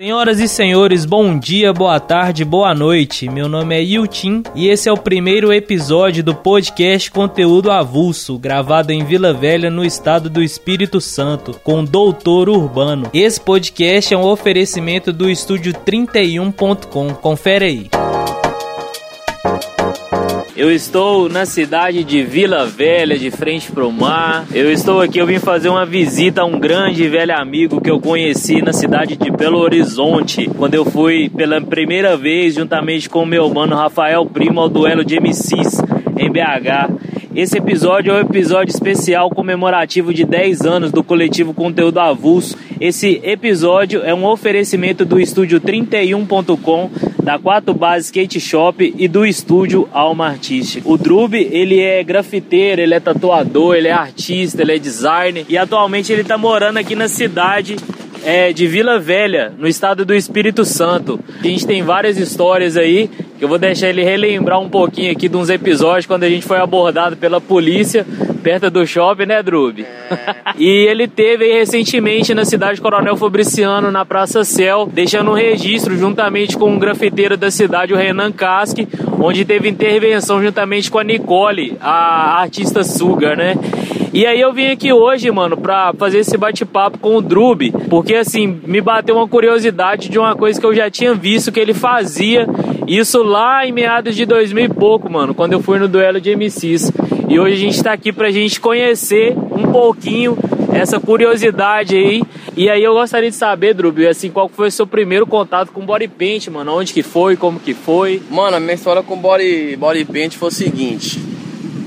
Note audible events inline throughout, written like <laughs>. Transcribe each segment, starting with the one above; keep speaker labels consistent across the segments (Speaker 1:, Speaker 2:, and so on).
Speaker 1: Senhoras e senhores, bom dia, boa tarde, boa noite. Meu nome é Yiltin e esse é o primeiro episódio do podcast Conteúdo Avulso, gravado em Vila Velha, no estado do Espírito Santo, com Doutor Urbano. Esse podcast é um oferecimento do estúdio 31.com. Confere aí. Eu estou na cidade de Vila Velha, de frente pro mar. Eu estou aqui, eu vim fazer uma visita a um grande e velho amigo que eu conheci na cidade de Belo Horizonte, quando eu fui pela primeira vez juntamente com o meu mano Rafael Primo ao duelo de MCs em BH. Esse episódio é um episódio especial comemorativo de 10 anos do coletivo Conteúdo Avulso. Esse episódio é um oferecimento do estúdio 31.com, da 4 Base Skate Shop e do estúdio Alma Artística. O Drube, ele é grafiteiro, ele é tatuador, ele é artista, ele é designer e atualmente ele está morando aqui na cidade é, de Vila Velha, no estado do Espírito Santo. A gente tem várias histórias aí eu vou deixar ele relembrar um pouquinho aqui de uns episódios quando a gente foi abordado pela polícia perto do shopping, né, Drube? É. e ele teve aí recentemente na cidade Coronel Fabriciano, na Praça Céu, deixando um registro juntamente com um grafiteiro da cidade, o Renan Casque, onde teve intervenção juntamente com a Nicole, a artista Sugar, né? E aí eu vim aqui hoje, mano, pra fazer esse bate-papo com o Drube, porque assim, me bateu uma curiosidade de uma coisa que eu já tinha visto que ele fazia, isso lá em meados de 2000 e pouco, mano, quando eu fui no duelo de MCs. E hoje a gente tá aqui pra gente conhecer um pouquinho essa curiosidade aí. E aí eu gostaria de saber, Drube, assim, qual foi o seu primeiro contato com body paint, mano? Onde que foi, como que foi?
Speaker 2: Mano, a minha história com body, body paint foi o seguinte.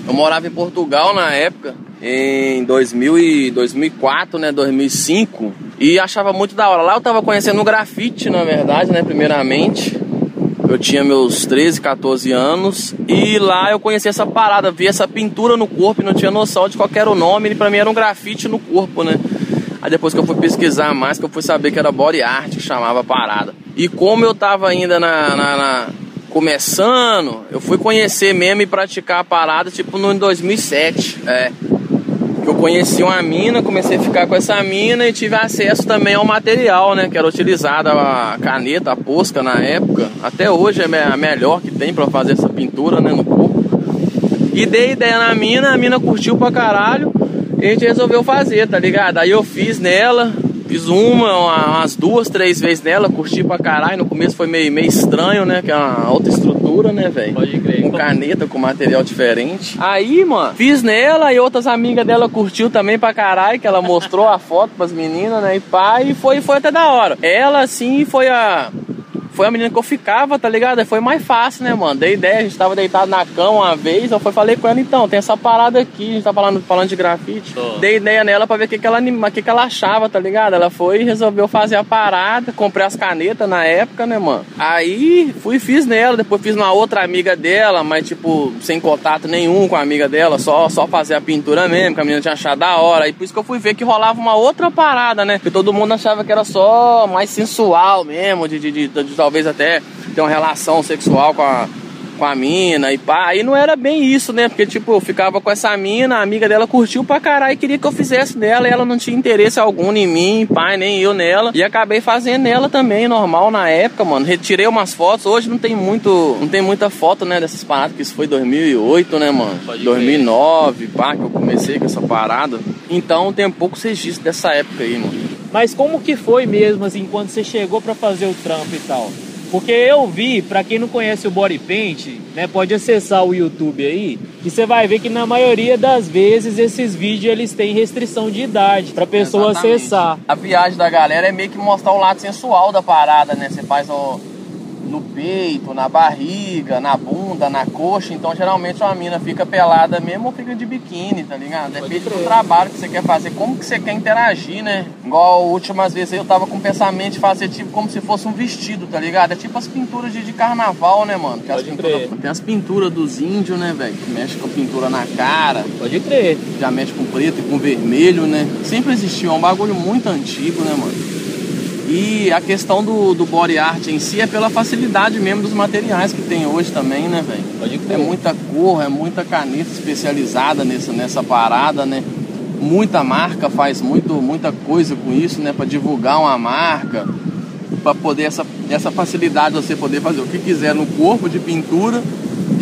Speaker 2: Eu morava em Portugal na época em 2000 e 2004, né, 2005, e achava muito da hora. Lá eu tava conhecendo o grafite, na verdade, né, primeiramente. Eu tinha meus 13, 14 anos e lá eu conheci essa parada, vi essa pintura no corpo e não tinha noção de qual era o nome, e pra mim era um grafite no corpo, né? Aí depois que eu fui pesquisar mais, que eu fui saber que era body art que chamava a parada. E como eu tava ainda na, na, na começando, eu fui conhecer mesmo e praticar a parada tipo no 2007, é que eu conheci uma mina, comecei a ficar com essa mina e tive acesso também ao material, né? Que era utilizada a caneta, a posca na época. Até hoje é a melhor que tem para fazer essa pintura, né? No corpo. E dei ideia na mina, a mina curtiu pra caralho. E a gente resolveu fazer, tá ligado? Aí eu fiz nela, Fiz uma, umas duas, três vezes nela, curti pra caralho. No começo foi meio, meio estranho, né? Que é uma alta estrutura, né, velho?
Speaker 1: Pode crer.
Speaker 2: Com caneta, com material diferente. Aí, mano, fiz nela e outras amigas dela curtiu também pra caralho, que ela mostrou a foto pras meninas, né? E pá, e foi, foi até da hora. Ela, assim, foi a foi a menina que eu ficava, tá ligado? Foi mais fácil, né, mano? Dei ideia, a gente tava deitado na cama uma vez, eu fui, falei com ela, então, tem essa parada aqui, a gente tá falando, falando de grafite. Oh. Dei ideia nela pra ver o que, que, ela, que, que ela achava, tá ligado? Ela foi e resolveu fazer a parada, comprei as canetas na época, né, mano? Aí fui e fiz nela, depois fiz uma outra amiga dela, mas tipo, sem contato nenhum com a amiga dela, só, só fazer a pintura mesmo, que a menina tinha achado da hora. E por isso que eu fui ver que rolava uma outra parada, né? Que todo mundo achava que era só mais sensual mesmo, de, de, de, de talvez até ter uma relação sexual com a, com a mina e pá. Aí não era bem isso, né? Porque, tipo, eu ficava com essa mina, a amiga dela curtiu pra caralho e queria que eu fizesse dela. E ela não tinha interesse algum em mim, pai, nem eu nela. E acabei fazendo nela também, normal na época, mano. Retirei umas fotos. Hoje não tem muito, não tem muita foto, né, dessas paradas, que isso foi 2008, né, mano? Pode 2009, ver. pá, que eu comecei com essa parada. Então tem poucos registros dessa época aí, mano.
Speaker 1: Mas como que foi mesmo, assim, quando você chegou para fazer o trampo e tal? Porque eu vi, para quem não conhece o body paint, né, pode acessar o YouTube aí, que você vai ver que na maioria das vezes esses vídeos eles têm restrição de idade para pessoa Exatamente. acessar.
Speaker 2: A viagem da galera é meio que mostrar o lado sensual da parada, né? Você faz o no peito, na barriga, na bunda, na coxa. Então, geralmente, uma mina fica pelada mesmo ou fica de biquíni, tá ligado? Depende do trabalho que você quer fazer, como que você quer interagir, né? Igual últimas vezes eu tava com o pensamento de fazer tipo como se fosse um vestido, tá ligado? É tipo as pinturas de, de carnaval, né, mano?
Speaker 1: Pode
Speaker 2: as
Speaker 1: crer.
Speaker 2: tem as pinturas dos índios, né, velho? Que mexe com a pintura na cara.
Speaker 1: Pode crer.
Speaker 2: Já mexe com preto e com vermelho, né? Sempre existiu, é um bagulho muito antigo, né, mano? E a questão do, do body art em si é pela facilidade mesmo dos materiais que tem hoje também, né, velho? É muita cor, é muita caneta especializada nessa, nessa parada, né? Muita marca faz muito, muita coisa com isso, né? Pra divulgar uma marca. para poder essa, essa facilidade de você poder fazer o que quiser no corpo de pintura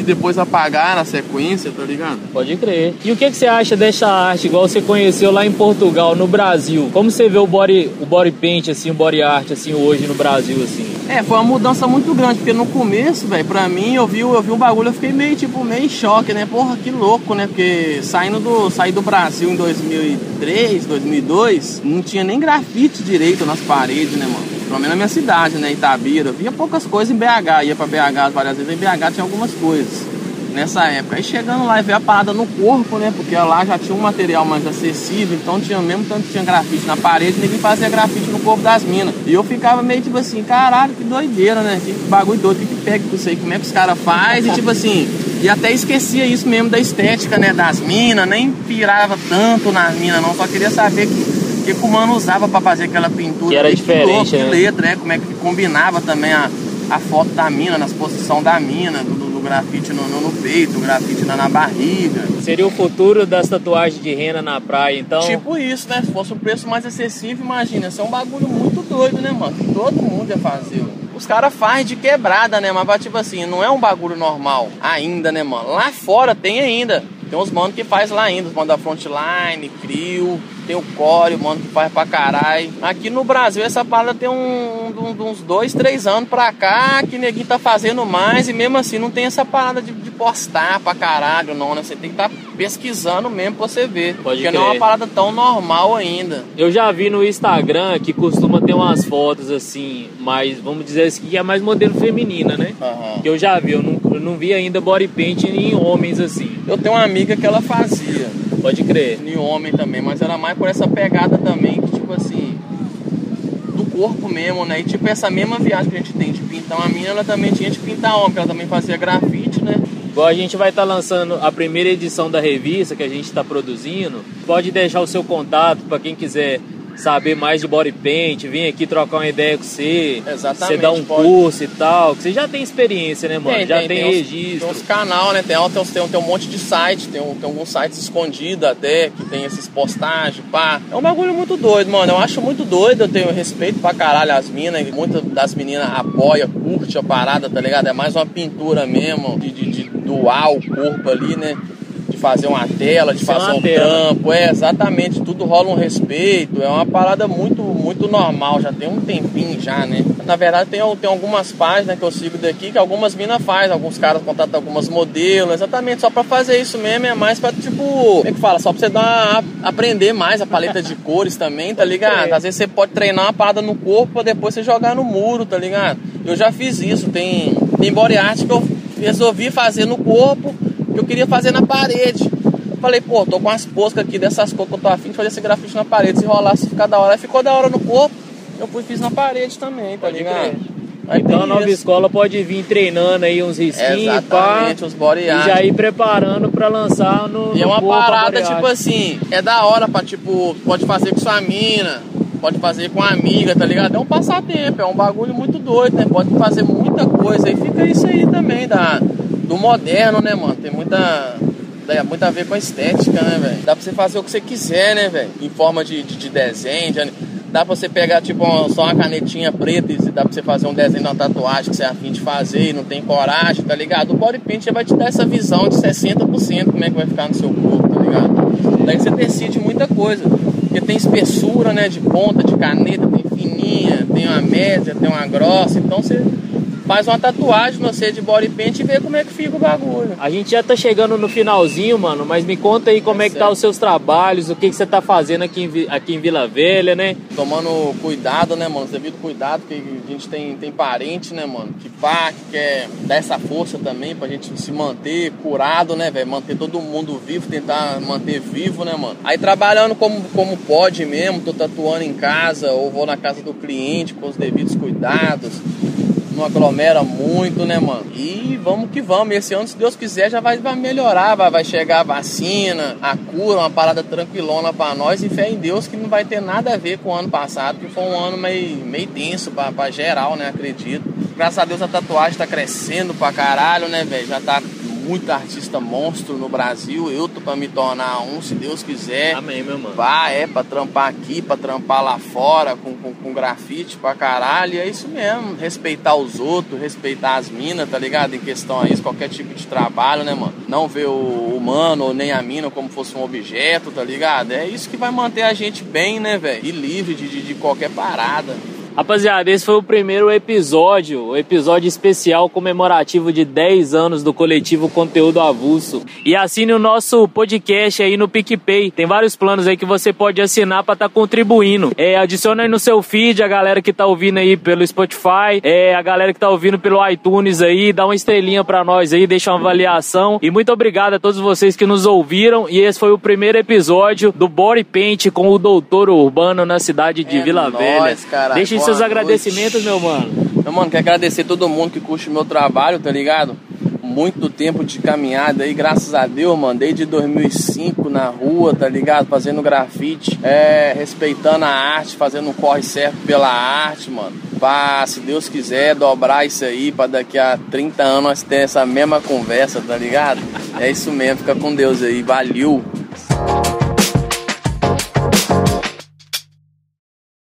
Speaker 2: e depois apagar na sequência, tá ligado?
Speaker 1: Pode crer. E o que, que você acha dessa arte, igual você conheceu lá em Portugal, no Brasil? Como você vê o body, o body paint, assim, o body art, assim, hoje no Brasil, assim?
Speaker 2: É, foi uma mudança muito grande, porque no começo, velho, pra mim, eu vi, eu vi um bagulho, eu fiquei meio, tipo, meio em choque, né? Porra, que louco, né? Porque saindo do, saí do Brasil em 2003, 2002, não tinha nem grafite direito nas paredes, né, mano? Pelo menos na minha cidade, né, Itabira. Via poucas coisas em BH, ia pra BH várias vezes, em BH tinha algumas coisas nessa época. Aí chegando lá e ver a parada no corpo, né? Porque lá já tinha um material mais acessível, então tinha mesmo tanto tinha grafite na parede, ninguém fazia grafite no corpo das minas. E eu ficava meio tipo assim, caralho, que doideira, né? Que bagulho doido, que, que pega com isso aí, como é que os caras fazem? E tipo assim, e até esquecia isso mesmo da estética, né? Das minas, nem pirava tanto nas minas, não, só queria saber que que o mano usava para fazer aquela pintura.
Speaker 1: Que era diferente, que,
Speaker 2: louco, né? que letra, né? Como é que combinava também a, a foto da mina, nas posição da mina, do, grafite no, no, no peito, grafite na, na, barriga.
Speaker 1: Seria o futuro das tatuagens de rena na praia, então?
Speaker 2: Tipo isso, né? Se fosse um preço mais acessível, imagina. Isso é um bagulho muito doido, né, mano? Que todo mundo ia fazer. Os caras fazem de quebrada, né? Mas, tipo assim, não é um bagulho normal ainda, né, mano? Lá fora tem ainda. Tem uns manos que faz lá ainda, os manos da Frontline, Crio, tem o Core, o mano que faz pra caralho. Aqui no Brasil essa parada tem um, um, uns dois, três anos pra cá que neguinho tá fazendo mais e mesmo assim não tem essa parada de, de postar pra caralho, não, né? Você tem que estar tá pesquisando mesmo pra você ver. Pode porque crer. não é uma parada tão normal ainda.
Speaker 1: Eu já vi no Instagram que costuma ter umas fotos assim, mais, vamos dizer assim, que é mais modelo feminina, né? Uhum. Que eu já vi, eu não, eu não vi ainda body paint em homens assim.
Speaker 2: Eu tenho uma amiga que ela fazia.
Speaker 1: Pode crer.
Speaker 2: Em homem também, mas era mais por essa pegada também, que tipo assim, do corpo mesmo, né? E tipo essa mesma viagem que a gente tem de pintar uma mina, ela também tinha de pintar homem, ela também fazia grafite, né?
Speaker 1: Igual a gente vai estar tá lançando a primeira edição da revista que a gente está produzindo, pode deixar o seu contato para quem quiser saber mais de body paint, vir aqui trocar uma ideia com você,
Speaker 2: Exatamente,
Speaker 1: você dar um pode. curso e tal, que você já tem experiência, né, mano?
Speaker 2: Tem,
Speaker 1: já
Speaker 2: tem,
Speaker 1: tem,
Speaker 2: tem
Speaker 1: registro.
Speaker 2: Uns, tem uns canal, né? Tem, tem, tem, um monte de site, tem, tem alguns sites escondidos até, que tem esses postagens, pá. É um bagulho muito doido, mano. Eu acho muito doido, eu tenho respeito pra caralho as minas, muitas das meninas apoia, curte a parada, tá ligado? É mais uma pintura mesmo, de, de, de doar o corpo ali, né? Fazer uma tela, de fazer um tela. trampo, é exatamente, tudo rola um respeito, é uma parada muito, muito normal, já tem um tempinho já, né? Na verdade tem, tem algumas páginas que eu sigo daqui que algumas minas faz, alguns caras contratam algumas modelos, exatamente, só pra fazer isso mesmo, é mais pra tipo, como é que fala? Só pra você dar, aprender mais a paleta de <laughs> cores também, tá ligado? Às vezes você pode treinar uma parada no corpo pra depois você jogar no muro, tá ligado? Eu já fiz isso, tem, tem body art que eu resolvi fazer no corpo que eu queria fazer na parede. Falei, pô, tô com as poscas aqui dessas cores que eu tô afim de fazer esse grafite na parede. Se rolasse, ficar da hora. Aí ficou da hora no corpo, eu fui fiz na parede também, tá ligado?
Speaker 1: então a nova isso. escola pode vir treinando aí uns risquinhos,
Speaker 2: Exatamente, pá, uns body
Speaker 1: art. E já ir preparando pra lançar no.
Speaker 2: E é uma parada, tipo assim, é da hora pra, tipo, pode fazer com sua mina, pode fazer com a amiga, tá ligado? É um passatempo, é um bagulho muito doido, né? Pode fazer muita coisa. E fica isso aí também, da, do moderno, né, mano? Tem muita tem muito a ver com a estética, né, velho? Dá pra você fazer o que você quiser, né, velho? Em forma de, de, de desenho, de... dá pra você pegar, tipo, só uma canetinha preta e dá pra você fazer um desenho de uma tatuagem que você é afim de fazer e não tem coragem, tá ligado? O body paint já vai te dar essa visão de 60% como é que vai ficar no seu corpo, tá ligado? Daí você decide muita coisa. Porque tem espessura, né, de ponta, de caneta, tem fininha, tem uma média, tem uma grossa, então você faz uma tatuagem no você de body paint e vê como é que fica o bagulho.
Speaker 1: A gente já tá chegando no finalzinho, mano, mas me conta aí como é, é que tá os seus trabalhos, o que, que você tá fazendo aqui em, aqui em Vila Velha, né?
Speaker 2: Tomando cuidado, né, mano? Devido cuidado, porque a gente tem, tem parente, né, mano, que pá, que quer dar essa força também pra gente se manter curado, né, velho? Manter todo mundo vivo, tentar manter vivo, né, mano? Aí trabalhando como, como pode mesmo, tô tatuando em casa ou vou na casa do cliente com os devidos cuidados não aglomera muito, né, mano? E vamos que vamos. Esse ano, se Deus quiser, já vai, vai melhorar. Vai, vai chegar a vacina, a cura, uma parada tranquilona pra nós. E fé em Deus que não vai ter nada a ver com o ano passado, que foi um ano meio, meio pra, pra geral, né? Acredito. Graças a Deus a tatuagem tá crescendo pra caralho, né, velho? Já tá muito artista monstro no Brasil. Eu tô pra me tornar um, se Deus quiser.
Speaker 1: Amém, meu mano.
Speaker 2: Vá, é pra trampar aqui, pra trampar lá fora, com, com, com grafite pra caralho. E é isso mesmo. Respeitar os outros, respeitar as minas, tá ligado? Em questão a isso, qualquer tipo de trabalho, né, mano? Não ver o humano ou nem a mina como fosse um objeto, tá ligado? É isso que vai manter a gente bem, né, velho? E livre de, de, de qualquer parada.
Speaker 1: Rapaziada, esse foi o primeiro episódio, o episódio especial comemorativo de 10 anos do coletivo Conteúdo Avulso. E assine o nosso podcast aí no PicPay. Tem vários planos aí que você pode assinar para estar tá contribuindo. É, adiciona aí no seu feed a galera que tá ouvindo aí pelo Spotify, é, a galera que tá ouvindo pelo iTunes aí, dá uma estrelinha para nós aí, deixa uma avaliação. E muito obrigado a todos vocês que nos ouviram. E esse foi o primeiro episódio do Body Paint com o Doutor Urbano na cidade de
Speaker 2: É
Speaker 1: Vila
Speaker 2: nóis,
Speaker 1: Velha.
Speaker 2: cara.
Speaker 1: Deixem
Speaker 2: Boa
Speaker 1: seus
Speaker 2: noite.
Speaker 1: agradecimentos, meu mano.
Speaker 2: Meu mano, quero agradecer todo mundo que curte o meu trabalho, tá ligado? Muito tempo de caminhada aí, graças a Deus, mano. Desde 2005 na rua, tá ligado? Fazendo grafite, é, respeitando a arte, fazendo um corre certo pela arte, mano. Pra, se Deus quiser, dobrar isso aí, pra daqui a 30 anos nós ter essa mesma conversa, tá ligado? É isso mesmo, fica com Deus aí, valeu!